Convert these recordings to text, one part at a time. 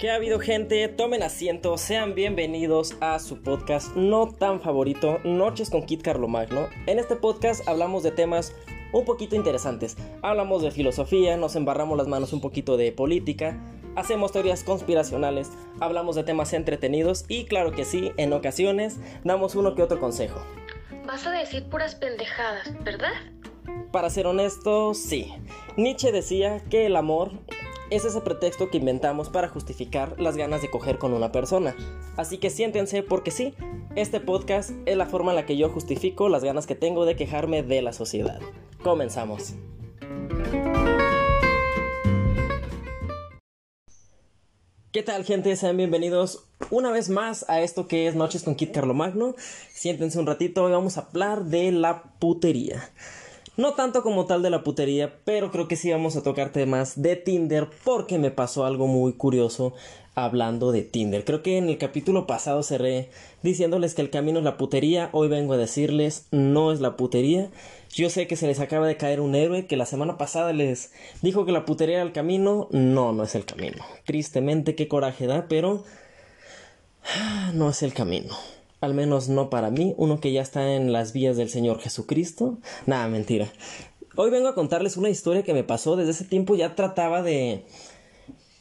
¿Qué ha habido gente? Tomen asiento, sean bienvenidos a su podcast no tan favorito, Noches con Kit Carlomagno. En este podcast hablamos de temas un poquito interesantes. Hablamos de filosofía, nos embarramos las manos un poquito de política, hacemos teorías conspiracionales, hablamos de temas entretenidos y claro que sí, en ocasiones damos uno que otro consejo. Vas a decir puras pendejadas, ¿verdad? Para ser honesto, sí. Nietzsche decía que el amor es ese pretexto que inventamos para justificar las ganas de coger con una persona. Así que siéntense porque sí, este podcast es la forma en la que yo justifico las ganas que tengo de quejarme de la sociedad. Comenzamos. ¿Qué tal gente? Sean bienvenidos una vez más a esto que es Noches con Kit Carlomagno. Siéntense un ratito, hoy vamos a hablar de la putería. No tanto como tal de la putería, pero creo que sí vamos a tocar temas de Tinder porque me pasó algo muy curioso hablando de Tinder. Creo que en el capítulo pasado cerré diciéndoles que el camino es la putería. Hoy vengo a decirles no es la putería. Yo sé que se les acaba de caer un héroe que la semana pasada les dijo que la putería era el camino. No, no es el camino. Tristemente, qué coraje da, pero no es el camino al menos no para mí, uno que ya está en las vías del Señor Jesucristo. Nada, mentira. Hoy vengo a contarles una historia que me pasó. Desde ese tiempo ya trataba de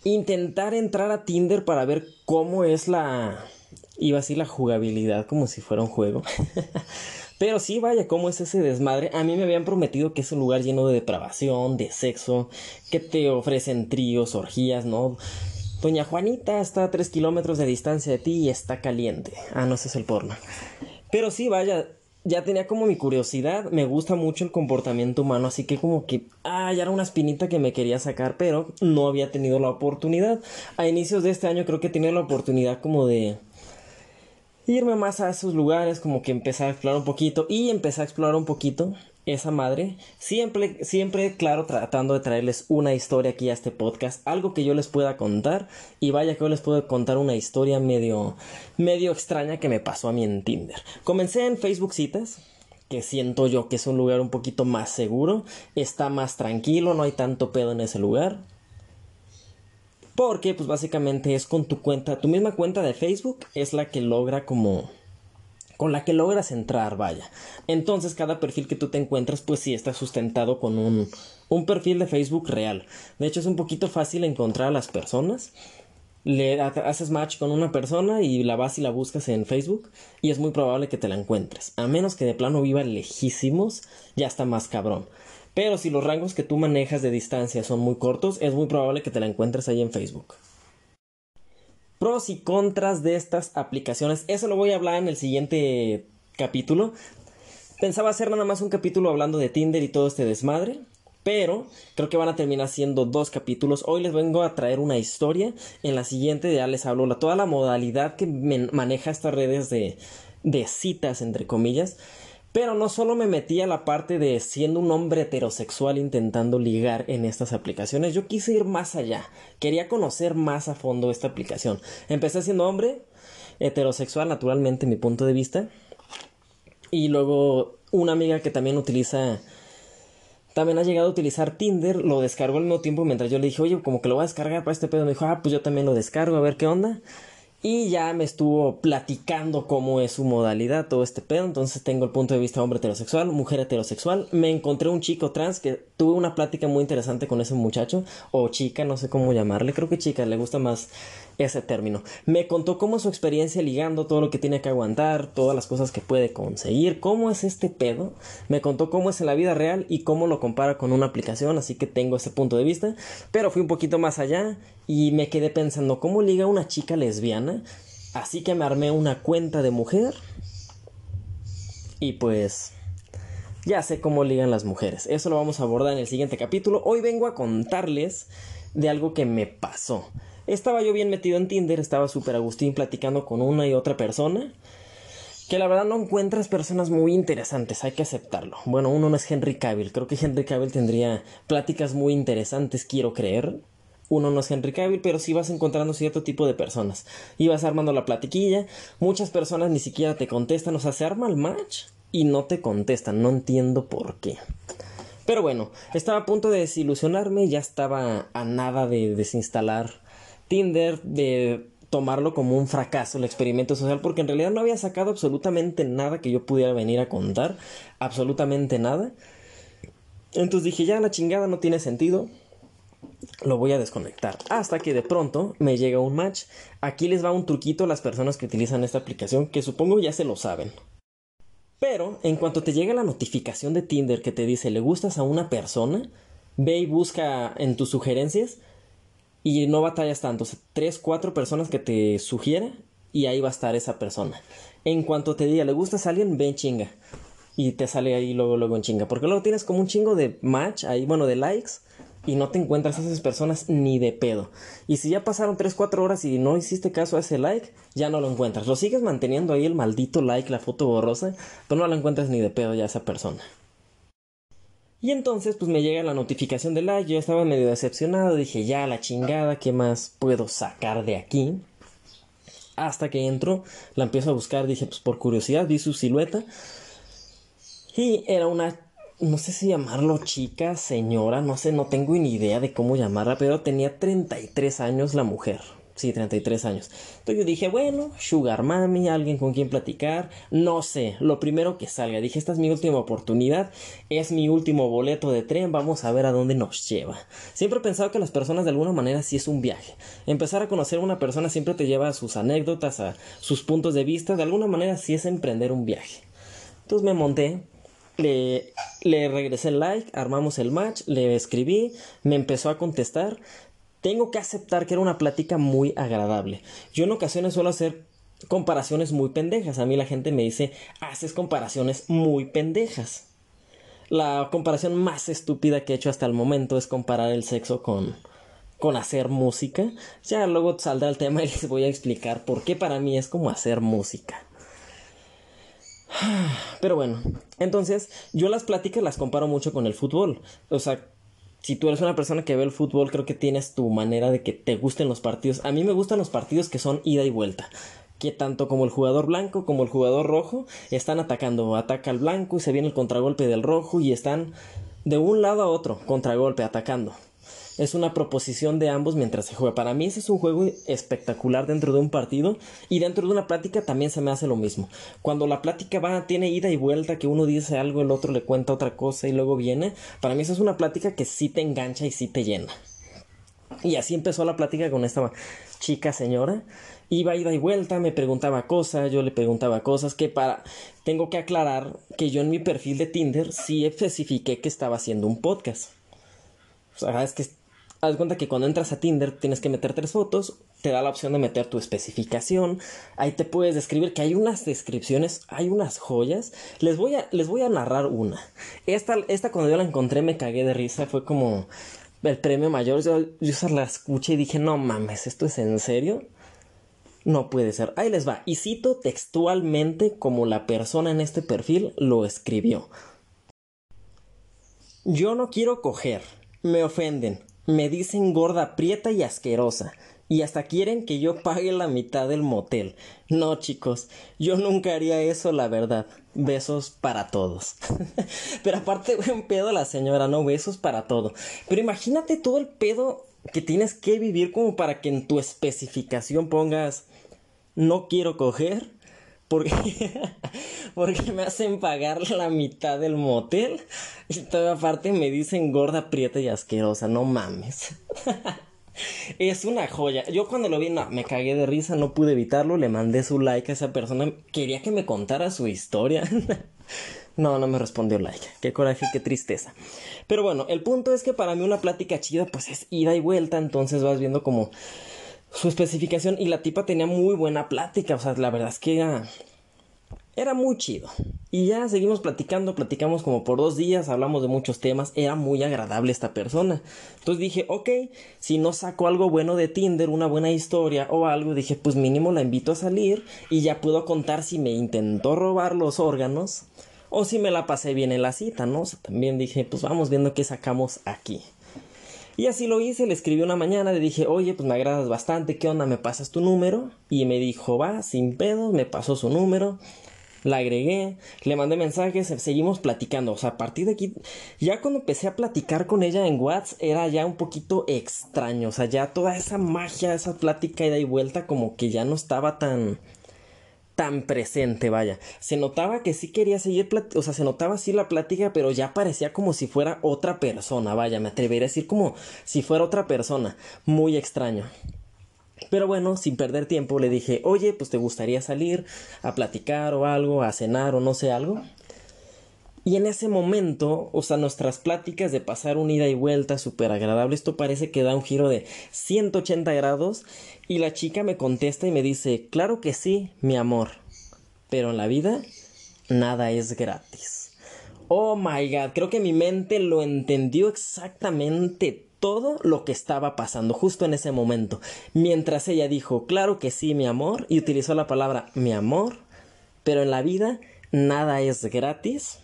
intentar entrar a Tinder para ver cómo es la... iba así la jugabilidad, como si fuera un juego. Pero sí, vaya, cómo es ese desmadre. A mí me habían prometido que es un lugar lleno de depravación, de sexo, que te ofrecen tríos, orgías, ¿no? Doña Juanita está a tres kilómetros de distancia de ti y está caliente. Ah, no, ese es el porno. Pero sí, vaya, ya tenía como mi curiosidad, me gusta mucho el comportamiento humano, así que como que, ah, ya era una espinita que me quería sacar, pero no había tenido la oportunidad. A inicios de este año creo que tenía la oportunidad como de irme más a esos lugares, como que empezar a explorar un poquito y empezar a explorar un poquito esa madre, siempre, siempre, claro, tratando de traerles una historia aquí a este podcast, algo que yo les pueda contar, y vaya que yo les puedo contar una historia medio, medio extraña que me pasó a mí en Tinder. Comencé en Facebook Citas, que siento yo que es un lugar un poquito más seguro, está más tranquilo, no hay tanto pedo en ese lugar. Porque, pues básicamente es con tu cuenta, tu misma cuenta de Facebook es la que logra como con la que logras entrar, vaya. Entonces cada perfil que tú te encuentras, pues sí está sustentado con un, un perfil de Facebook real. De hecho es un poquito fácil encontrar a las personas. Le haces match con una persona y la vas y la buscas en Facebook y es muy probable que te la encuentres. A menos que de plano viva lejísimos, ya está más cabrón. Pero si los rangos que tú manejas de distancia son muy cortos, es muy probable que te la encuentres ahí en Facebook pros y contras de estas aplicaciones. Eso lo voy a hablar en el siguiente capítulo. Pensaba hacer nada más un capítulo hablando de Tinder y todo este desmadre. Pero creo que van a terminar siendo dos capítulos. Hoy les vengo a traer una historia. En la siguiente ya les hablo toda la modalidad que maneja estas redes de, de citas, entre comillas. Pero no solo me metí a la parte de siendo un hombre heterosexual intentando ligar en estas aplicaciones, yo quise ir más allá, quería conocer más a fondo esta aplicación. Empecé siendo hombre heterosexual, naturalmente, mi punto de vista. Y luego una amiga que también utiliza también ha llegado a utilizar Tinder, lo descargó al mismo tiempo mientras yo le dije, oye, como que lo voy a descargar para este pedo. Me dijo, ah, pues yo también lo descargo, a ver qué onda. Y ya me estuvo platicando cómo es su modalidad, todo este pedo. Entonces tengo el punto de vista hombre heterosexual, mujer heterosexual. Me encontré un chico trans que tuve una plática muy interesante con ese muchacho, o chica, no sé cómo llamarle. Creo que chica, le gusta más ese término. Me contó cómo es su experiencia ligando, todo lo que tiene que aguantar, todas las cosas que puede conseguir, cómo es este pedo. Me contó cómo es en la vida real y cómo lo compara con una aplicación, así que tengo ese punto de vista. Pero fui un poquito más allá y me quedé pensando, ¿cómo liga una chica lesbiana? Así que me armé una cuenta de mujer. Y pues ya sé cómo ligan las mujeres. Eso lo vamos a abordar en el siguiente capítulo. Hoy vengo a contarles de algo que me pasó. Estaba yo bien metido en Tinder, estaba súper Agustín platicando con una y otra persona. Que la verdad no encuentras personas muy interesantes, hay que aceptarlo. Bueno, uno no es Henry Cavill, creo que Henry Cavill tendría pláticas muy interesantes, quiero creer. Uno no es Henry Cavill, pero sí vas encontrando cierto tipo de personas. Y vas armando la platiquilla, muchas personas ni siquiera te contestan, o sea, se arma el match y no te contestan, no entiendo por qué. Pero bueno, estaba a punto de desilusionarme, ya estaba a nada de desinstalar Tinder de tomarlo como un fracaso el experimento social porque en realidad no había sacado absolutamente nada que yo pudiera venir a contar, absolutamente nada. Entonces dije, ya la chingada no tiene sentido, lo voy a desconectar. Hasta que de pronto me llega un match. Aquí les va un truquito a las personas que utilizan esta aplicación que supongo ya se lo saben. Pero en cuanto te llega la notificación de Tinder que te dice le gustas a una persona, ve y busca en tus sugerencias y no batallas tanto. O sea, tres, cuatro personas que te sugiera y ahí va a estar esa persona. En cuanto te diga le gustas a alguien, ve chinga. Y te sale ahí luego, luego en chinga. Porque luego tienes como un chingo de match ahí, bueno, de likes. Y no te encuentras a esas personas ni de pedo. Y si ya pasaron 3, 4 horas y no hiciste caso a ese like, ya no lo encuentras. Lo sigues manteniendo ahí el maldito like, la foto borrosa, pero no la encuentras ni de pedo ya a esa persona. Y entonces pues me llega la notificación de like, yo estaba medio decepcionado, dije ya la chingada, ¿qué más puedo sacar de aquí? Hasta que entro, la empiezo a buscar, dije pues por curiosidad, vi su silueta y era una, no sé si llamarlo chica, señora, no sé, no tengo ni idea de cómo llamarla, pero tenía 33 años la mujer. Sí, 33 años. Entonces yo dije, bueno, Sugar Mami, alguien con quien platicar, no sé, lo primero que salga. Dije, esta es mi última oportunidad, es mi último boleto de tren, vamos a ver a dónde nos lleva. Siempre he pensado que las personas de alguna manera sí es un viaje. Empezar a conocer a una persona siempre te lleva a sus anécdotas, a sus puntos de vista, de alguna manera sí es emprender un viaje. Entonces me monté, le, le regresé el like, armamos el match, le escribí, me empezó a contestar, tengo que aceptar que era una plática muy agradable. Yo en ocasiones suelo hacer comparaciones muy pendejas. A mí la gente me dice, haces comparaciones muy pendejas. La comparación más estúpida que he hecho hasta el momento es comparar el sexo con con hacer música. Ya luego saldrá el tema y les voy a explicar por qué para mí es como hacer música. Pero bueno, entonces yo las pláticas las comparo mucho con el fútbol. O sea, si tú eres una persona que ve el fútbol, creo que tienes tu manera de que te gusten los partidos. A mí me gustan los partidos que son ida y vuelta. Que tanto como el jugador blanco como el jugador rojo están atacando. Ataca el blanco y se viene el contragolpe del rojo y están de un lado a otro, contragolpe, atacando es una proposición de ambos mientras se juega. Para mí ese es un juego espectacular dentro de un partido y dentro de una plática también se me hace lo mismo. Cuando la plática va, tiene ida y vuelta, que uno dice algo, el otro le cuenta otra cosa y luego viene, para mí esa es una plática que sí te engancha y sí te llena. Y así empezó la plática con esta chica señora. Iba ida y vuelta, me preguntaba cosas, yo le preguntaba cosas que para... Tengo que aclarar que yo en mi perfil de Tinder sí especifiqué que estaba haciendo un podcast. O sea, es que Haz cuenta que cuando entras a Tinder tienes que meter tres fotos, te da la opción de meter tu especificación, ahí te puedes describir que hay unas descripciones, hay unas joyas. Les voy a, les voy a narrar una. Esta, esta cuando yo la encontré me cagué de risa, fue como el premio mayor. Yo, yo la escuché y dije, no mames, ¿esto es en serio? No puede ser. Ahí les va. Y cito textualmente como la persona en este perfil lo escribió. Yo no quiero coger. Me ofenden me dicen gorda, prieta y asquerosa. Y hasta quieren que yo pague la mitad del motel. No, chicos, yo nunca haría eso, la verdad. Besos para todos. Pero aparte, buen pedo la señora, no besos para todo. Pero imagínate todo el pedo que tienes que vivir como para que en tu especificación pongas no quiero coger porque, porque me hacen pagar la mitad del motel y toda aparte me dicen gorda, prieta y asquerosa, no mames. es una joya. Yo cuando lo vi, no, me cagué de risa, no pude evitarlo, le mandé su like a esa persona, quería que me contara su historia. no, no me respondió like. Qué coraje, qué tristeza. Pero bueno, el punto es que para mí una plática chida pues es ida y vuelta, entonces vas viendo como su especificación y la tipa tenía muy buena plática, o sea, la verdad es que era, era muy chido. Y ya seguimos platicando, platicamos como por dos días, hablamos de muchos temas, era muy agradable esta persona. Entonces dije, ok, si no saco algo bueno de Tinder, una buena historia o algo, dije, pues mínimo la invito a salir y ya puedo contar si me intentó robar los órganos o si me la pasé bien en la cita, ¿no? También dije, pues vamos viendo qué sacamos aquí. Y así lo hice, le escribí una mañana, le dije, oye, pues me agradas bastante, ¿qué onda? ¿Me pasas tu número? Y me dijo, va, sin pedos, me pasó su número. La agregué, le mandé mensajes, seguimos platicando. O sea, a partir de aquí, ya cuando empecé a platicar con ella en WhatsApp, era ya un poquito extraño. O sea, ya toda esa magia, esa plática ida y vuelta, como que ya no estaba tan tan presente, vaya. Se notaba que sí quería seguir, o sea, se notaba así la plática, pero ya parecía como si fuera otra persona, vaya, me atrevería a decir como si fuera otra persona, muy extraño. Pero bueno, sin perder tiempo le dije, oye, pues te gustaría salir a platicar o algo, a cenar o no sé algo. Y en ese momento, o sea, nuestras pláticas de pasar un ida y vuelta súper agradable, esto parece que da un giro de 180 grados y la chica me contesta y me dice, claro que sí, mi amor, pero en la vida nada es gratis. Oh my god, creo que mi mente lo entendió exactamente todo lo que estaba pasando justo en ese momento. Mientras ella dijo, claro que sí, mi amor, y utilizó la palabra mi amor, pero en la vida nada es gratis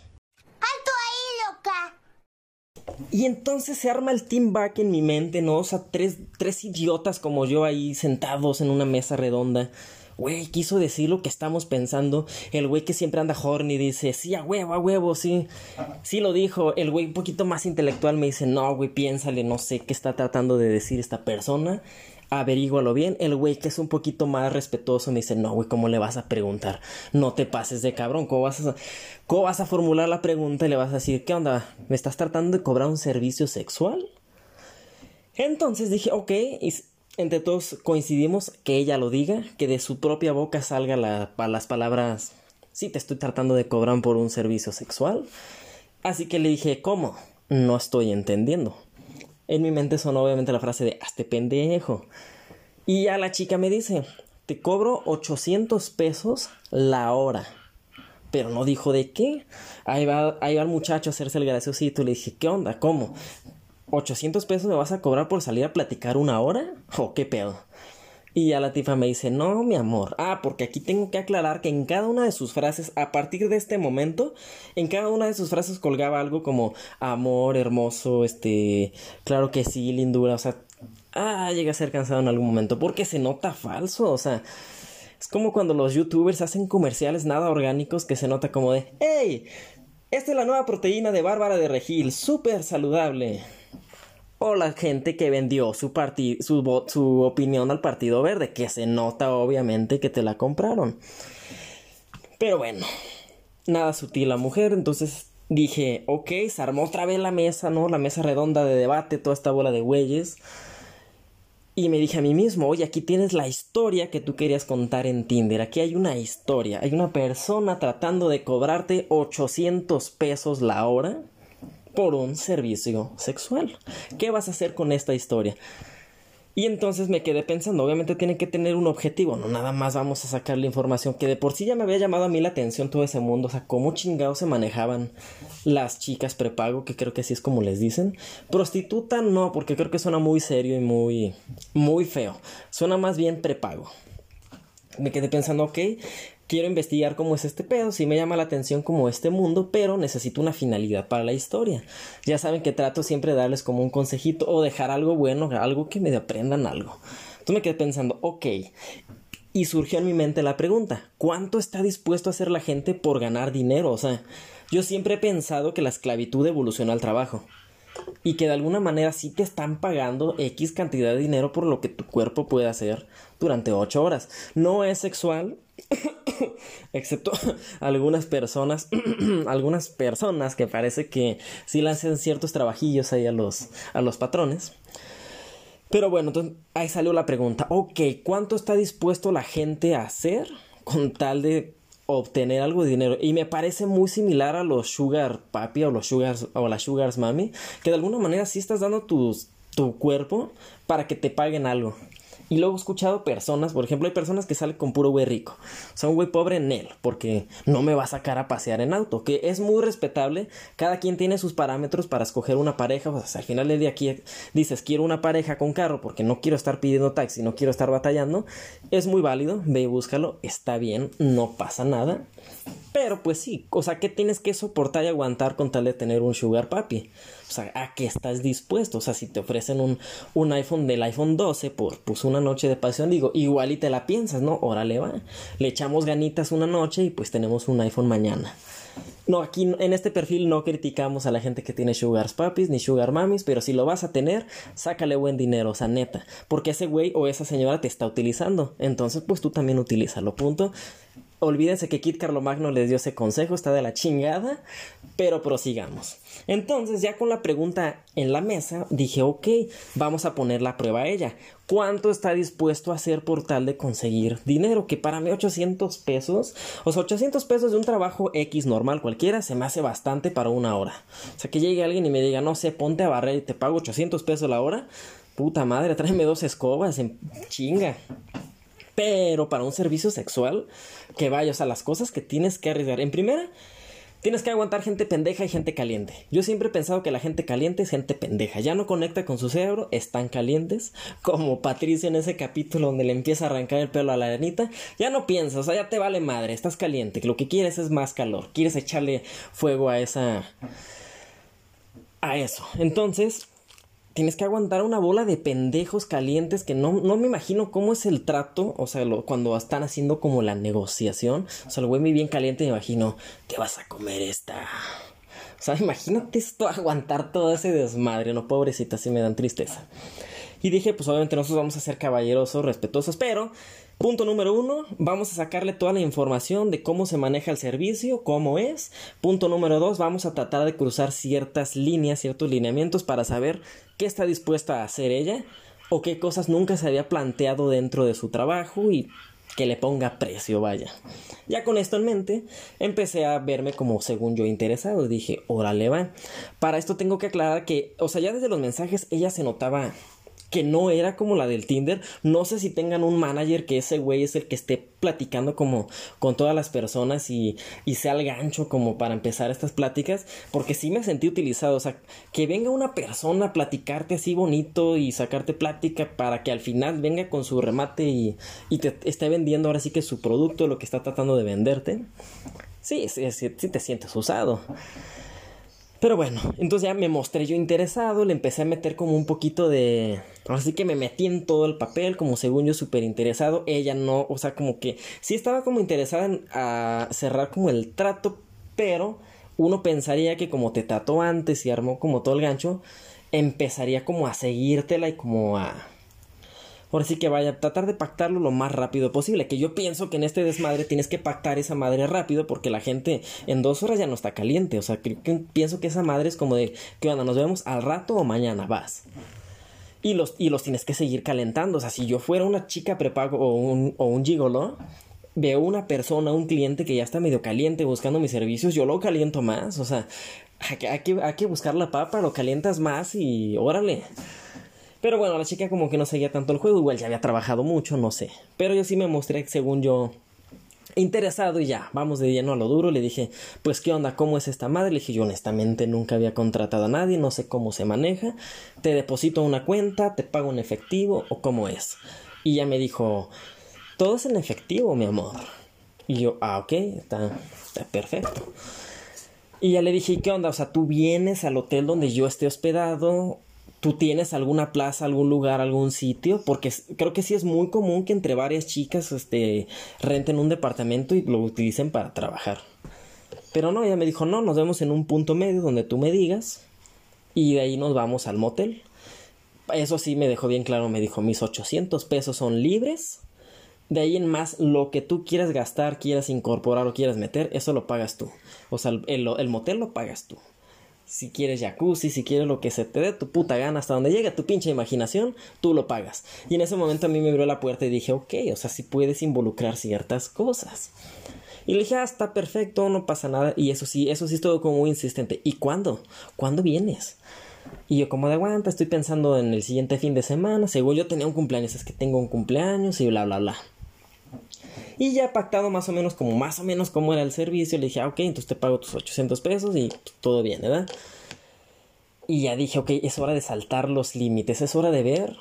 y entonces se arma el team back en mi mente, ¿no? O sea, tres, tres idiotas como yo ahí sentados en una mesa redonda. Güey, quiso decir lo que estamos pensando. El güey que siempre anda horny dice, sí, a huevo, a huevo, sí. Sí lo dijo. El güey un poquito más intelectual me dice, no, güey, piénsale, no sé qué está tratando de decir esta persona averígualo bien. El güey que es un poquito más respetuoso me dice, no, güey, ¿cómo le vas a preguntar? No te pases de cabrón, ¿cómo vas a, cómo vas a formular la pregunta y le vas a decir, ¿qué onda? ¿Me estás tratando de cobrar un servicio sexual? Entonces dije, ok, y entre todos coincidimos que ella lo diga, que de su propia boca salga la, las palabras, sí, te estoy tratando de cobrar por un servicio sexual. Así que le dije, ¿cómo? No estoy entendiendo. En mi mente sonó obviamente la frase de hazte pendejo. Y ya la chica me dice, te cobro 800 pesos la hora. Pero no dijo de qué. Ahí va, ahí va el muchacho a hacerse el graciosito. Le dije, ¿qué onda? ¿Cómo? ¿800 pesos me vas a cobrar por salir a platicar una hora? ¿O qué pedo? Y ya la tifa me dice, no, mi amor. Ah, porque aquí tengo que aclarar que en cada una de sus frases, a partir de este momento, en cada una de sus frases colgaba algo como amor, hermoso, este, claro que sí, lindura, o sea, ah, llega a ser cansado en algún momento, porque se nota falso, o sea, es como cuando los youtubers hacen comerciales nada orgánicos que se nota como de, hey, esta es la nueva proteína de Bárbara de Regil, súper saludable o la gente que vendió su, su, su opinión al Partido Verde, que se nota obviamente que te la compraron. Pero bueno, nada sutil la mujer, entonces dije, ok, se armó otra vez la mesa, ¿no? La mesa redonda de debate, toda esta bola de güeyes. Y me dije a mí mismo, oye, aquí tienes la historia que tú querías contar en Tinder. Aquí hay una historia. Hay una persona tratando de cobrarte 800 pesos la hora por un servicio sexual. ¿Qué vas a hacer con esta historia? Y entonces me quedé pensando, obviamente tiene que tener un objetivo, no nada más vamos a sacar la información, que de por sí ya me había llamado a mí la atención todo ese mundo, o sea, cómo chingados se manejaban las chicas prepago, que creo que así es como les dicen. Prostituta no, porque creo que suena muy serio y muy, muy feo, suena más bien prepago. Me quedé pensando, ok, quiero investigar cómo es este pedo, sí me llama la atención como este mundo, pero necesito una finalidad para la historia. Ya saben que trato siempre de darles como un consejito o dejar algo bueno, algo que me aprendan algo. Entonces me quedé pensando, ok. Y surgió en mi mente la pregunta, ¿cuánto está dispuesto a hacer la gente por ganar dinero? O sea, yo siempre he pensado que la esclavitud evolucionó al trabajo y que de alguna manera sí te están pagando X cantidad de dinero por lo que tu cuerpo puede hacer durante 8 horas. No es sexual, excepto algunas personas, algunas personas que parece que sí le hacen ciertos trabajillos ahí a los, a los patrones. Pero bueno, entonces ahí salió la pregunta, ok, ¿cuánto está dispuesto la gente a hacer con tal de obtener algo de dinero? Y me parece muy similar a los sugar papi o los sugars o las sugars mami, que de alguna manera sí estás dando tu cuerpo para que te paguen algo. Y luego he escuchado personas, por ejemplo, hay personas que salen con puro güey rico. O sea, un güey pobre en él, porque no me va a sacar a pasear en auto, que es muy respetable. Cada quien tiene sus parámetros para escoger una pareja. O sea, al final del aquí dices, quiero una pareja con carro porque no quiero estar pidiendo taxi, no quiero estar batallando. Es muy válido, ve y búscalo, está bien, no pasa nada. Pero pues sí, o sea, ¿qué tienes que soportar y aguantar con tal de tener un sugar papi? O sea, ¿a qué estás dispuesto? O sea, si te ofrecen un, un iPhone del iPhone 12 por pues una noche de pasión, digo, igual y te la piensas, ¿no? Órale va. Le echamos ganitas una noche y pues tenemos un iPhone mañana. No, aquí en este perfil no criticamos a la gente que tiene sugars papis ni sugar mamis, pero si lo vas a tener, sácale buen dinero, o sea, neta, porque ese güey o esa señora te está utilizando, entonces pues tú también utilízalo, punto. Olvídense que Kit Carlomagno les dio ese consejo, está de la chingada, pero prosigamos. Entonces, ya con la pregunta en la mesa, dije, ok, vamos a poner la prueba a ella. ¿Cuánto está dispuesto a hacer por tal de conseguir dinero? Que para mí 800 pesos, o sea, 800 pesos de un trabajo X normal cualquiera, se me hace bastante para una hora. O sea, que llegue alguien y me diga, no sé, ponte a barrer y te pago 800 pesos la hora. Puta madre, tráeme dos escobas en chinga. Pero para un servicio sexual, que vayas a las cosas que tienes que arriesgar. En primera, tienes que aguantar gente pendeja y gente caliente. Yo siempre he pensado que la gente caliente es gente pendeja. Ya no conecta con su cerebro, están calientes. Como Patricia en ese capítulo donde le empieza a arrancar el pelo a la arenita. Ya no piensas, o sea, ya te vale madre, estás caliente. Lo que quieres es más calor. Quieres echarle fuego a esa. a eso. Entonces, tienes que aguantar una bola de pendejos calientes que no, no me imagino cómo es el trato, o sea, cuando están haciendo como la negociación, o sea, el güey muy bien caliente me imagino, te vas a comer esta. O sea, imagínate esto, aguantar todo ese desmadre, no, pobrecita, así me dan tristeza. Y dije, pues obviamente nosotros vamos a ser caballerosos, respetuosos, pero Punto número uno, vamos a sacarle toda la información de cómo se maneja el servicio, cómo es. Punto número dos, vamos a tratar de cruzar ciertas líneas, ciertos lineamientos para saber qué está dispuesta a hacer ella o qué cosas nunca se había planteado dentro de su trabajo y que le ponga precio, vaya. Ya con esto en mente, empecé a verme como según yo interesado. Dije, órale va. Para esto tengo que aclarar que, o sea, ya desde los mensajes ella se notaba que no era como la del Tinder. No sé si tengan un manager que ese güey es el que esté platicando como con todas las personas y, y sea el gancho como para empezar estas pláticas. Porque sí me sentí utilizado. O sea, que venga una persona a platicarte así bonito y sacarte plática para que al final venga con su remate y, y te esté vendiendo ahora sí que su producto, lo que está tratando de venderte. Sí, sí, sí, sí te sientes usado. Pero bueno, entonces ya me mostré yo interesado, le empecé a meter como un poquito de... Así que me metí en todo el papel, como según yo súper interesado. Ella no, o sea, como que sí estaba como interesada en a cerrar como el trato, pero uno pensaría que como te trató antes y armó como todo el gancho, empezaría como a seguírtela y como a Ahora sí que vaya tratar de pactarlo lo más rápido posible. Que yo pienso que en este desmadre tienes que pactar esa madre rápido porque la gente en dos horas ya no está caliente. O sea, que, pienso que esa madre es como de, ¿qué onda? ¿Nos vemos al rato o mañana? Vas. Y los, y los tienes que seguir calentando. O sea, si yo fuera una chica prepago o un, o un gigolo, veo una persona, un cliente que ya está medio caliente buscando mis servicios, yo lo caliento más. O sea, hay que, hay que buscar la papa, lo calientas más y órale. Pero bueno, la chica como que no seguía tanto el juego, igual ya había trabajado mucho, no sé. Pero yo sí me mostré, según yo, interesado y ya, vamos de lleno a lo duro. Le dije, pues, ¿qué onda? ¿Cómo es esta madre? Le dije, yo honestamente nunca había contratado a nadie, no sé cómo se maneja. Te deposito una cuenta, te pago en efectivo o cómo es. Y ella me dijo, todo es en efectivo, mi amor. Y yo, ah, ok, está, está perfecto. Y ya le dije, ¿qué onda? O sea, tú vienes al hotel donde yo esté hospedado ¿Tú tienes alguna plaza, algún lugar, algún sitio? Porque creo que sí es muy común que entre varias chicas este, renten un departamento y lo utilicen para trabajar. Pero no, ella me dijo, no, nos vemos en un punto medio donde tú me digas y de ahí nos vamos al motel. Eso sí me dejó bien claro, me dijo, mis 800 pesos son libres. De ahí en más, lo que tú quieras gastar, quieras incorporar o quieras meter, eso lo pagas tú. O sea, el, el motel lo pagas tú si quieres jacuzzi, si quieres lo que se te dé tu puta gana, hasta donde llegue tu pinche imaginación, tú lo pagas. Y en ese momento a mí me abrió la puerta y dije, ok, o sea, si puedes involucrar ciertas cosas. Y le dije, ah, está perfecto, no pasa nada. Y eso sí, eso sí es todo como muy insistente. ¿Y cuándo? ¿Cuándo vienes? Y yo como de aguanta, estoy pensando en el siguiente fin de semana. Según yo tenía un cumpleaños, es que tengo un cumpleaños y bla, bla, bla. Y ya pactado más o menos como más o menos cómo era el servicio, le dije, ah, ok, entonces te pago tus 800 pesos y todo bien, ¿verdad? Y ya dije, ok, es hora de saltar los límites, es hora de ver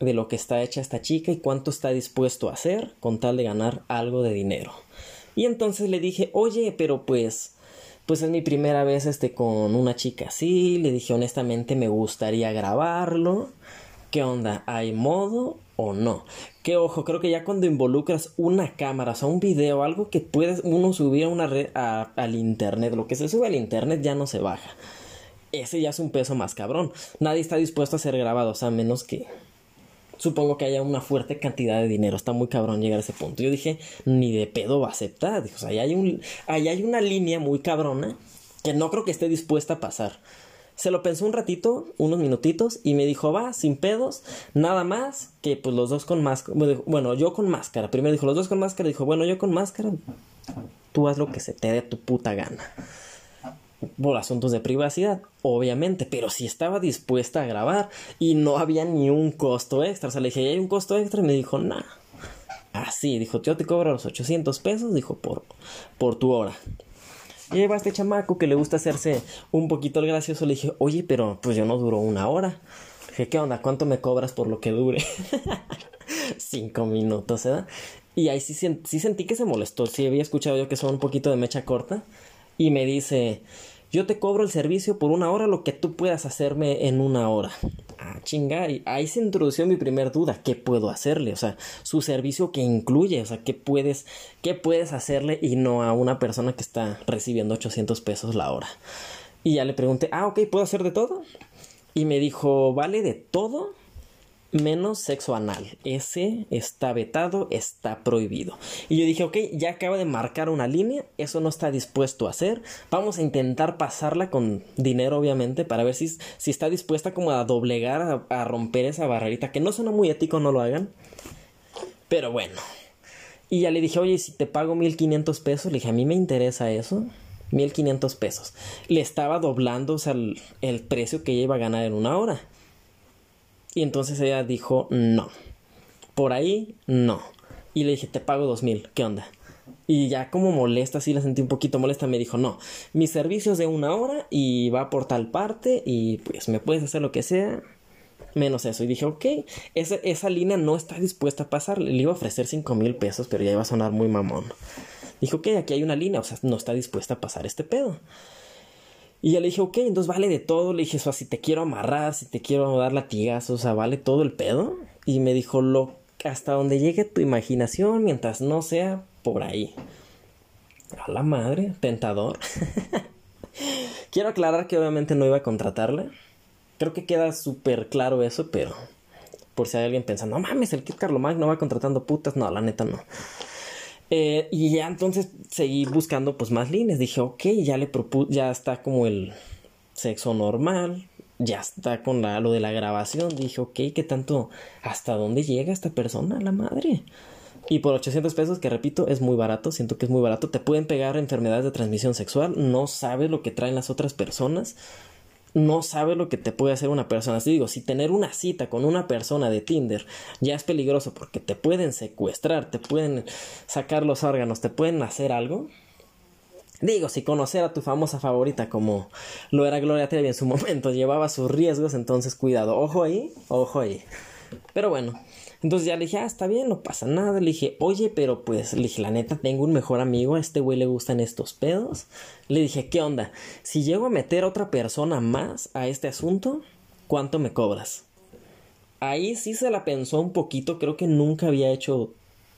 de lo que está hecha esta chica y cuánto está dispuesto a hacer con tal de ganar algo de dinero. Y entonces le dije, oye, pero pues, pues es mi primera vez este con una chica así. Le dije, honestamente me gustaría grabarlo. ¿Qué onda? ¿Hay modo o no? Que ojo, creo que ya cuando involucras una cámara, o sea, un video, algo que puedes uno subir a una red al internet, lo que se sube al internet ya no se baja. Ese ya es un peso más cabrón. Nadie está dispuesto a ser grabado, o sea, menos que supongo que haya una fuerte cantidad de dinero. Está muy cabrón llegar a ese punto. Yo dije, ni de pedo va a aceptar. o sea, ahí hay, un, ahí hay una línea muy cabrona que no creo que esté dispuesta a pasar. Se lo pensó un ratito, unos minutitos, y me dijo, va, sin pedos, nada más que pues los dos con máscara. Bueno, yo con máscara. Primero dijo, los dos con máscara. Dijo, bueno, yo con máscara. Tú haz lo que se te dé tu puta gana. Por asuntos de privacidad, obviamente, pero si estaba dispuesta a grabar y no había ni un costo extra. O sea, le dije, ¿hay un costo extra? Y me dijo, nah. Así, dijo, yo te cobro los 800 pesos, dijo, por, por tu hora. Lleva este chamaco que le gusta hacerse un poquito el gracioso. Le dije, oye, pero pues yo no duro una hora. Dije, ¿qué onda? ¿Cuánto me cobras por lo que dure? Cinco minutos, ¿eh? Y ahí sí, sí sentí que se molestó. Sí había escuchado yo que son un poquito de mecha corta. Y me dice, yo te cobro el servicio por una hora lo que tú puedas hacerme en una hora. Ah, chinga, ahí se introdució mi primer duda, ¿qué puedo hacerle? O sea, su servicio que incluye, o sea, ¿qué puedes, qué puedes hacerle y no a una persona que está recibiendo 800 pesos la hora? Y ya le pregunté, ah, ok, ¿puedo hacer de todo? Y me dijo, ¿vale de todo? Menos sexo anal. Ese está vetado, está prohibido. Y yo dije, ok, ya acaba de marcar una línea, eso no está dispuesto a hacer. Vamos a intentar pasarla con dinero, obviamente, para ver si, si está dispuesta como a doblegar, a, romper esa barrerita, que no suena muy ético, no lo hagan. Pero bueno. Y ya le dije, oye, si te pago 1500 pesos, le dije, a mí me interesa eso. 1500 pesos. Le estaba doblando, o sea, el, el precio que ella iba a ganar en una hora. Y entonces ella dijo, no. Por ahí, no. Y le dije, te pago dos mil, ¿qué onda? Y ya como molesta, sí la sentí un poquito molesta, me dijo, no, mi servicio es de una hora y va por tal parte y pues me puedes hacer lo que sea, menos eso. Y dije, ok, esa, esa línea no está dispuesta a pasar, le iba a ofrecer cinco mil pesos, pero ya iba a sonar muy mamón. Dijo, ok, aquí hay una línea, o sea, no está dispuesta a pasar este pedo. Y ya le dije, ok, entonces vale de todo. Le dije, o sea, si te quiero amarrar, si te quiero dar latigazos, o sea, vale todo el pedo. Y me dijo, lo, hasta donde llegue tu imaginación, mientras no sea por ahí. A la madre, tentador. quiero aclarar que obviamente no iba a contratarla. Creo que queda súper claro eso, pero por si hay alguien pensando, no mames, el Kit Carlomag no va contratando putas. No, la neta no. Eh, y ya entonces seguí buscando pues más líneas. Dije, ok, ya le propuse, ya está como el sexo normal, ya está con la, lo de la grabación. Dije, ok, ¿qué tanto? ¿Hasta dónde llega esta persona? La madre. Y por 800 pesos, que repito, es muy barato, siento que es muy barato. Te pueden pegar enfermedades de transmisión sexual, no sabes lo que traen las otras personas no sabe lo que te puede hacer una persona. Así digo, si tener una cita con una persona de Tinder ya es peligroso porque te pueden secuestrar, te pueden sacar los órganos, te pueden hacer algo. Digo, si conocer a tu famosa favorita como lo era Gloria Trevi en su momento llevaba sus riesgos, entonces cuidado, ojo ahí, ojo ahí. Pero bueno, entonces ya le dije, ah, está bien, no pasa nada. Le dije, oye, pero pues, le dije, la neta, tengo un mejor amigo, a este güey le gustan estos pedos. Le dije, ¿qué onda? Si llego a meter a otra persona más a este asunto, ¿cuánto me cobras? Ahí sí se la pensó un poquito, creo que nunca había hecho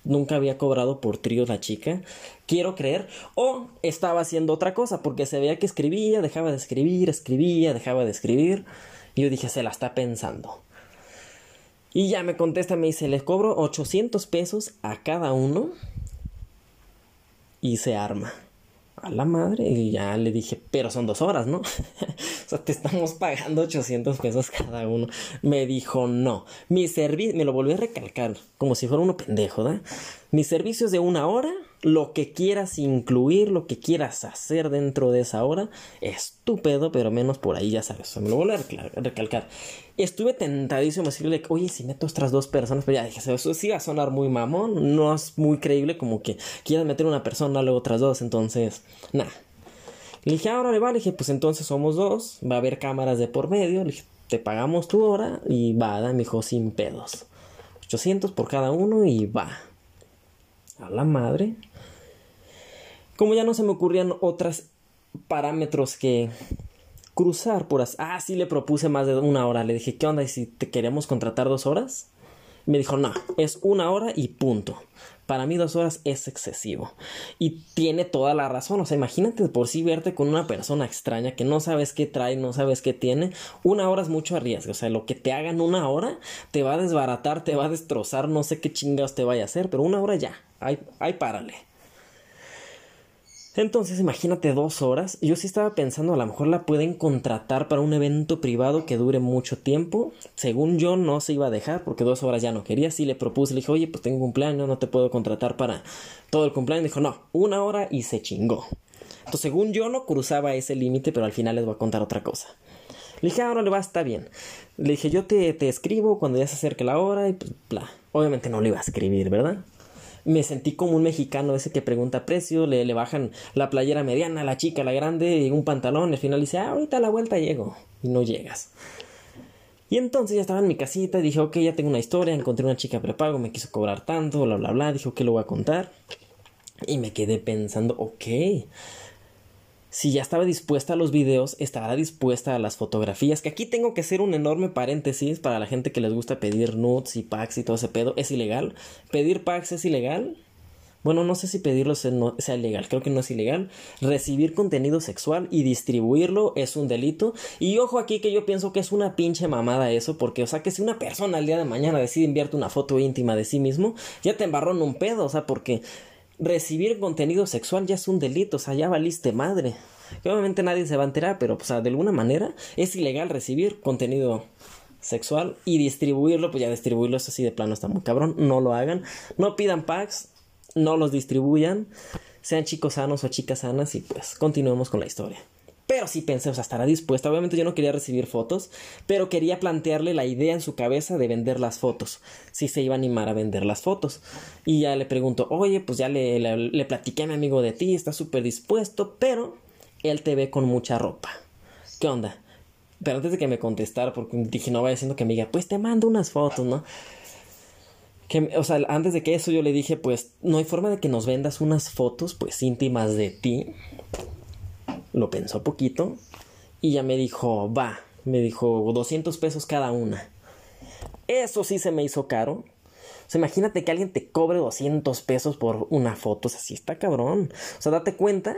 nunca había cobrado por trío la chica, quiero creer, o estaba haciendo otra cosa, porque se veía que escribía, dejaba de escribir, escribía, dejaba de escribir, y yo dije, se la está pensando. Y ya me contesta, me dice, les cobro 800 pesos a cada uno y se arma. A la madre, y ya le dije, pero son dos horas, ¿no? o sea, te estamos pagando 800 pesos cada uno. Me dijo, no. Mi servicio, me lo volvió a recalcar, como si fuera uno pendejo, ¿da? Mi servicio es de una hora lo que quieras incluir, lo que quieras hacer dentro de esa hora, estúpido, pero menos por ahí, ya sabes. me lo vuelvo a recalcar. Estuve tentadísimo a decirle, oye, si meto otras dos personas, pero ya dije, eso sí va a sonar muy mamón, no es muy creíble como que quieras meter una persona, luego otras dos, entonces, nada. Le dije, ahora le va, le dije, pues entonces somos dos, va a haber cámaras de por medio, le dije, te pagamos tu hora y va, me dijo, sin pedos. 800 por cada uno y va. A la madre. Como ya no se me ocurrían otros parámetros que cruzar por... Ah, sí le propuse más de una hora. Le dije, ¿qué onda? ¿Y si te queremos contratar dos horas? Me dijo, no, es una hora y punto. Para mí dos horas es excesivo. Y tiene toda la razón. O sea, imagínate por sí verte con una persona extraña que no sabes qué trae, no sabes qué tiene. Una hora es mucho arriesgo. O sea, lo que te hagan una hora te va a desbaratar, te va a destrozar, no sé qué chingados te vaya a hacer. Pero una hora ya. Ahí, ahí párale. Entonces, imagínate dos horas. Yo sí estaba pensando, a lo mejor la pueden contratar para un evento privado que dure mucho tiempo. Según yo, no se iba a dejar porque dos horas ya no quería. Sí le propuse, le dije, oye, pues tengo un cumpleaños, no te puedo contratar para todo el cumpleaños. Dijo, no, una hora y se chingó. Entonces, según yo, no cruzaba ese límite, pero al final les voy a contar otra cosa. Le dije, ahora le va, está bien. Le dije, yo te, te escribo cuando ya se acerque la hora y pues, bla. Obviamente no le iba a escribir, ¿verdad? Me sentí como un mexicano ese que pregunta precio, le, le bajan la playera mediana, la chica, la grande, y un pantalón, al final dice, ah, ahorita a la vuelta llego, y no llegas. Y entonces ya estaba en mi casita y dije, ok, ya tengo una historia, encontré una chica prepago, me quiso cobrar tanto, bla, bla, bla, dijo que lo voy a contar. Y me quedé pensando, ok, si ya estaba dispuesta a los videos, estará dispuesta a las fotografías. Que aquí tengo que hacer un enorme paréntesis para la gente que les gusta pedir nudes y packs y todo ese pedo. ¿Es ilegal? ¿Pedir packs es ilegal? Bueno, no sé si pedirlo sea ilegal, creo que no es ilegal. Recibir contenido sexual y distribuirlo es un delito. Y ojo aquí que yo pienso que es una pinche mamada eso, porque, o sea, que si una persona al día de mañana decide enviarte una foto íntima de sí mismo, ya te embarró en un pedo, o sea, porque recibir contenido sexual ya es un delito, o sea, ya valiste madre. obviamente nadie se va a enterar, pero, o sea, de alguna manera es ilegal recibir contenido sexual y distribuirlo, pues ya distribuirlo eso así de plano está muy cabrón, no lo hagan, no pidan packs, no los distribuyan, sean chicos sanos o chicas sanas y pues continuemos con la historia. Pero sí pensé, o sea, estará dispuesta. Obviamente yo no quería recibir fotos, pero quería plantearle la idea en su cabeza de vender las fotos. Si se iba a animar a vender las fotos. Y ya le pregunto, oye, pues ya le, le, platiqué a mi amigo de ti, está súper dispuesto, pero él te ve con mucha ropa. ¿Qué onda? Pero antes de que me contestara, porque dije, no vaya diciendo que me diga, pues te mando unas fotos, ¿no? Que, o sea, antes de que eso yo le dije, pues no hay forma de que nos vendas unas fotos, pues íntimas de ti lo pensó poquito y ya me dijo, va, me dijo 200 pesos cada una. Eso sí se me hizo caro. O sea, imagínate que alguien te cobre 200 pesos por una foto. O sea, está cabrón. O sea, date cuenta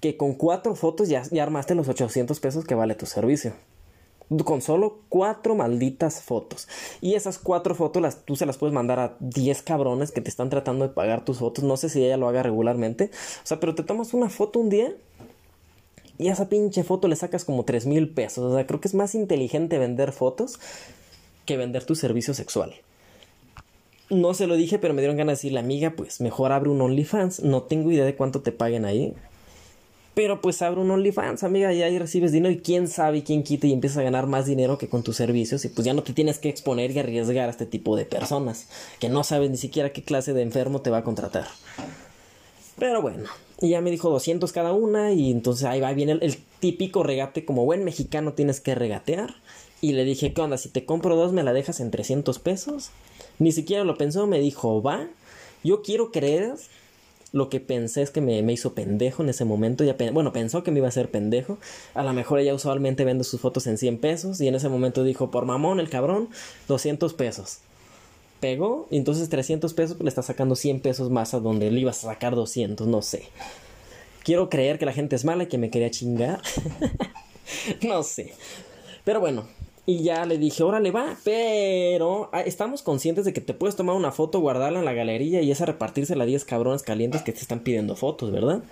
que con cuatro fotos ya, ya armaste los 800 pesos que vale tu servicio. Con solo cuatro malditas fotos. Y esas cuatro fotos las, tú se las puedes mandar a 10 cabrones que te están tratando de pagar tus fotos. No sé si ella lo haga regularmente. O sea, pero te tomas una foto un día y a esa pinche foto le sacas como tres mil pesos. O sea, creo que es más inteligente vender fotos que vender tu servicio sexual. No se lo dije, pero me dieron ganas de decirle, amiga, pues mejor abre un OnlyFans. No tengo idea de cuánto te paguen ahí. Pero pues abre un OnlyFans, amiga, y ahí recibes dinero y quién sabe quién quita y empiezas a ganar más dinero que con tus servicios y pues ya no te tienes que exponer y arriesgar a este tipo de personas que no sabes ni siquiera qué clase de enfermo te va a contratar. Pero bueno, y ya me dijo 200 cada una y entonces ahí va, viene el, típico regate, como buen mexicano tienes que regatear. Y le dije, ¿qué onda? Si te compro dos, ¿me la dejas en 300 pesos? Ni siquiera lo pensó, me dijo, va. Yo quiero creer lo que pensé es que me, me, hizo pendejo en ese momento. Ya bueno, pensó que me iba a hacer pendejo. A lo mejor ella usualmente vende sus fotos en 100 pesos. Y en ese momento dijo, por mamón, el cabrón, 200 pesos pegó y entonces 300 pesos le está sacando 100 pesos más a donde le ibas a sacar 200, no sé. Quiero creer que la gente es mala y que me quería chingar. no sé. Pero bueno, y ya le dije, órale va, pero ah, estamos conscientes de que te puedes tomar una foto, guardarla en la galería y esa repartírsela a 10 cabrones calientes que te están pidiendo fotos, ¿verdad?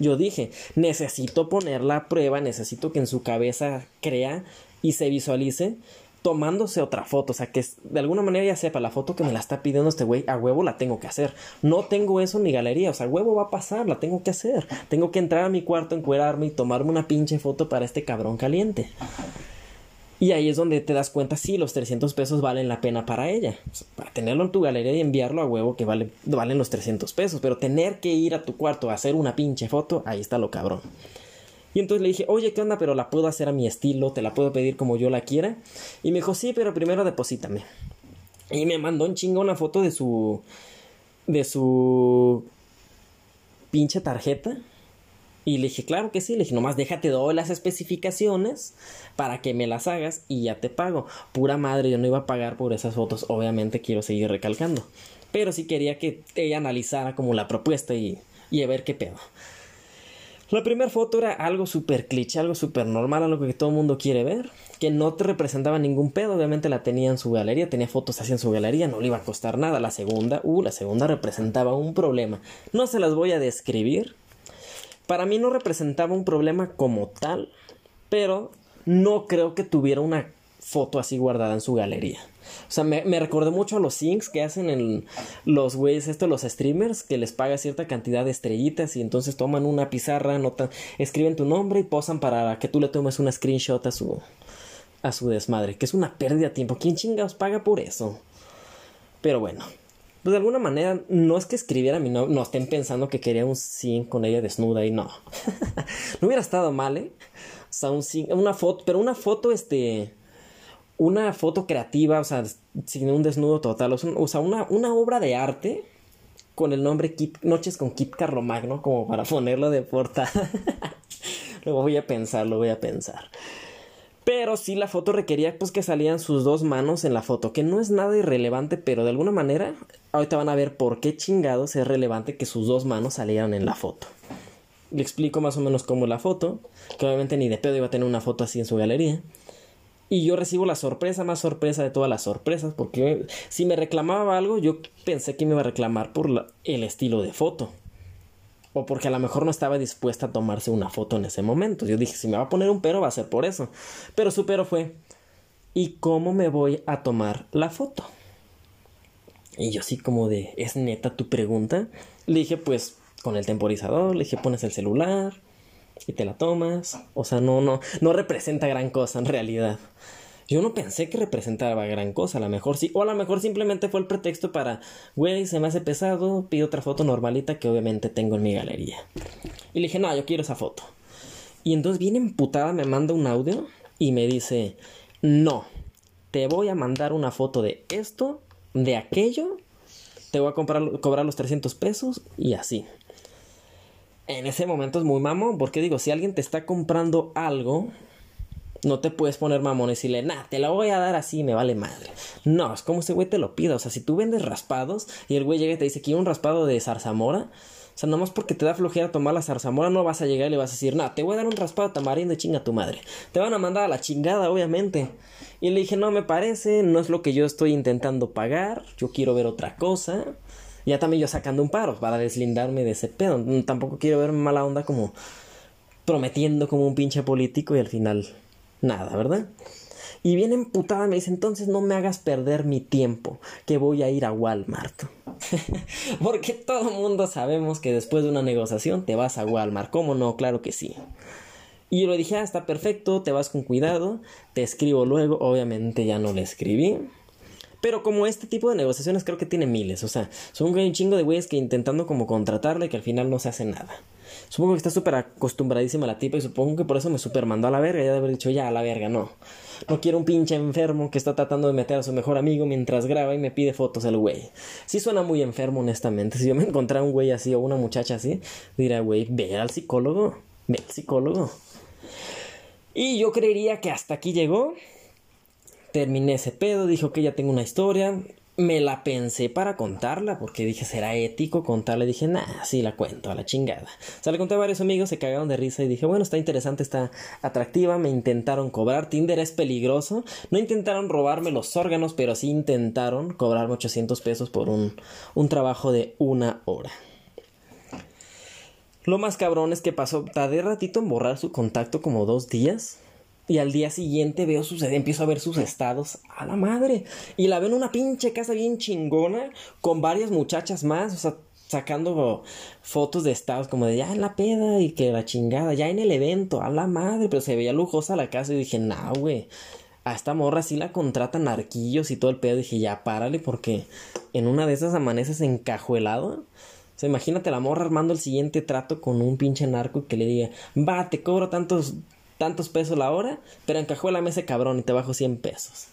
Yo dije, necesito poner la prueba, necesito que en su cabeza crea y se visualice tomándose otra foto, o sea, que de alguna manera ya sepa, la foto que me la está pidiendo este güey, a huevo la tengo que hacer. No tengo eso en mi galería, o sea, huevo va a pasar, la tengo que hacer. Tengo que entrar a mi cuarto, encuerarme y tomarme una pinche foto para este cabrón caliente. Y ahí es donde te das cuenta si los 300 pesos valen la pena para ella. para tenerlo en tu galería y enviarlo a huevo que vale, valen los 300 pesos. Pero tener que ir a tu cuarto a hacer una pinche foto, ahí está lo cabrón. Y entonces le dije, oye, ¿qué onda? Pero la puedo hacer a mi estilo, te la puedo pedir como yo la quiera. Y me dijo, sí, pero primero deposítame. Y me mandó un chingo una foto de su. de su pinche tarjeta? Y le dije, claro que sí. Le dije, nomás déjate doy las especificaciones para que me las hagas y ya te pago. Pura madre, yo no iba a pagar por esas fotos. Obviamente quiero seguir recalcando. Pero sí quería que ella analizara como la propuesta y, y a ver qué pedo. La primera foto era algo súper cliché, algo súper normal, algo que todo el mundo quiere ver, que no te representaba ningún pedo, obviamente la tenía en su galería, tenía fotos así en su galería, no le iba a costar nada. La segunda, uh, la segunda representaba un problema. No se las voy a describir. Para mí no representaba un problema como tal, pero no creo que tuviera una foto así guardada en su galería. O sea, me, me mucho a los syncs que hacen en los güeyes, estos, los streamers, que les paga cierta cantidad de estrellitas y entonces toman una pizarra, notan, escriben tu nombre y posan para que tú le tomes una screenshot a su, a su desmadre, que es una pérdida de tiempo. ¿Quién chingados paga por eso? Pero bueno, pues de alguna manera no es que escribiera mi nombre, no estén pensando que quería un sync con ella desnuda y no. no hubiera estado mal, ¿eh? O sea, un sync, una foto, pero una foto, este una foto creativa, o sea, sin un desnudo total, o sea, una, una obra de arte con el nombre Noches con Kit Carlomagno, como para ponerlo de portada. lo voy a pensar, lo voy a pensar. Pero sí la foto requería pues que salían sus dos manos en la foto, que no es nada irrelevante, pero de alguna manera ahorita van a ver por qué chingados es relevante que sus dos manos salieran en la foto. Le explico más o menos cómo la foto, que obviamente ni de pedo iba a tener una foto así en su galería. Y yo recibo la sorpresa más sorpresa de todas las sorpresas, porque si me reclamaba algo, yo pensé que me iba a reclamar por el estilo de foto. O porque a lo mejor no estaba dispuesta a tomarse una foto en ese momento. Yo dije, si me va a poner un pero, va a ser por eso. Pero su pero fue, ¿y cómo me voy a tomar la foto? Y yo así como de, ¿es neta tu pregunta? Le dije, pues, con el temporizador, le dije, pones el celular, y te la tomas. O sea, no, no, no representa gran cosa en realidad. Yo no pensé que representaba gran cosa, a lo mejor sí, o a lo mejor simplemente fue el pretexto para, güey, se me hace pesado, pido otra foto normalita que obviamente tengo en mi galería. Y le dije, no, yo quiero esa foto. Y entonces bien emputada me manda un audio y me dice, no, te voy a mandar una foto de esto, de aquello, te voy a comprar, cobrar los 300 pesos y así en ese momento es muy mamón, porque digo, si alguien te está comprando algo, no te puedes poner mamón y decirle, nah, te la voy a dar así, me vale madre. No, es como ese güey te lo pida. O sea, si tú vendes raspados y el güey llega y te dice, quiero un raspado de zarzamora, o sea, nomás porque te da flojera tomar la zarzamora, no vas a llegar y le vas a decir, nah, te voy a dar un raspado tamarindo y chinga tu madre. Te van a mandar a la chingada, obviamente. Y le dije, no me parece, no es lo que yo estoy intentando pagar, yo quiero ver otra cosa ya también yo sacando un paro para deslindarme de ese pedo. Tampoco quiero ver mala onda como prometiendo como un pinche político y al final nada, ¿verdad? Y bien emputada me dice, entonces no me hagas perder mi tiempo, que voy a ir a Walmart. Porque todo el mundo sabemos que después de una negociación te vas a Walmart. ¿Cómo no? Claro que sí. Y yo le dije, ah, está perfecto, te vas con cuidado, te escribo luego. Obviamente ya no le escribí. Pero como este tipo de negociaciones creo que tiene miles. O sea, son un chingo de güeyes que intentando como contratarle que al final no se hace nada. Supongo que está súper acostumbradísima la tipa y supongo que por eso me super mandó a la verga. Ya de haber dicho, ya, a la verga, no. No quiero un pinche enfermo que está tratando de meter a su mejor amigo mientras graba y me pide fotos el güey. Sí suena muy enfermo, honestamente. Si yo me encontrara un güey así o una muchacha así, diría, güey, ve al psicólogo. Ve al psicólogo. Y yo creería que hasta aquí llegó terminé ese pedo, dijo que ya tengo una historia, me la pensé para contarla, porque dije, ¿será ético contarla? dije, nah, sí la cuento, a la chingada. O sea, le conté a varios amigos, se cagaron de risa y dije, bueno, está interesante, está atractiva, me intentaron cobrar, Tinder es peligroso, no intentaron robarme los órganos, pero sí intentaron cobrarme 800 pesos por un, un trabajo de una hora. Lo más cabrón es que pasó, tardé ratito en borrar su contacto como dos días. Y al día siguiente veo sus, empiezo a ver sus estados a la madre. Y la veo en una pinche casa bien chingona, con varias muchachas más, o sea, sacando fotos de estados como de ya en la peda y que la chingada, ya en el evento, a la madre, pero se veía lujosa la casa y dije, nah, güey, a esta morra sí la contratan arquillos y todo el pedo. Dije, ya párale porque en una de esas amaneces encajuelado. O sea, imagínate la morra armando el siguiente trato con un pinche narco que le diga, va, te cobro tantos tantos pesos la hora, pero encajó mesa cabrón y te bajo 100 pesos.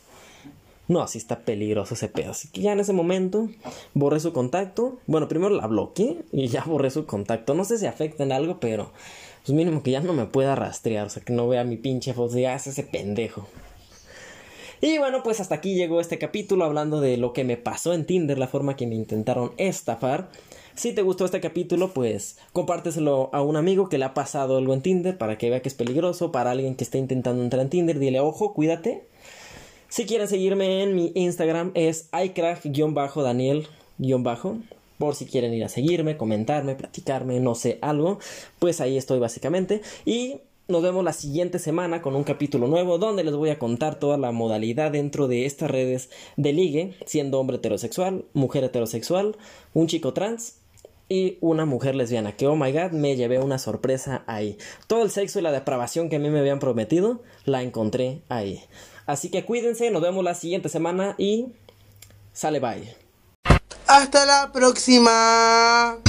No, así está peligroso ese pedo. Así que ya en ese momento borré su contacto. Bueno, primero la bloqueé y ya borré su contacto. No sé si afecta en algo, pero pues mínimo que ya no me pueda rastrear. O sea, que no vea mi pinche foto y hace ese pendejo. Y bueno, pues hasta aquí llegó este capítulo hablando de lo que me pasó en Tinder, la forma que me intentaron estafar. Si te gustó este capítulo, pues compárteselo a un amigo que le ha pasado algo en Tinder para que vea que es peligroso, para alguien que esté intentando entrar en Tinder, dile, ojo, cuídate. Si quieren seguirme en mi Instagram es icrack-daniel- por si quieren ir a seguirme, comentarme, platicarme, no sé, algo, pues ahí estoy básicamente. Y nos vemos la siguiente semana con un capítulo nuevo donde les voy a contar toda la modalidad dentro de estas redes de ligue, siendo hombre heterosexual, mujer heterosexual, un chico trans y una mujer lesbiana. Que oh my god, me llevé una sorpresa ahí. Todo el sexo y la depravación que a mí me habían prometido, la encontré ahí. Así que cuídense, nos vemos la siguiente semana y sale bye. Hasta la próxima.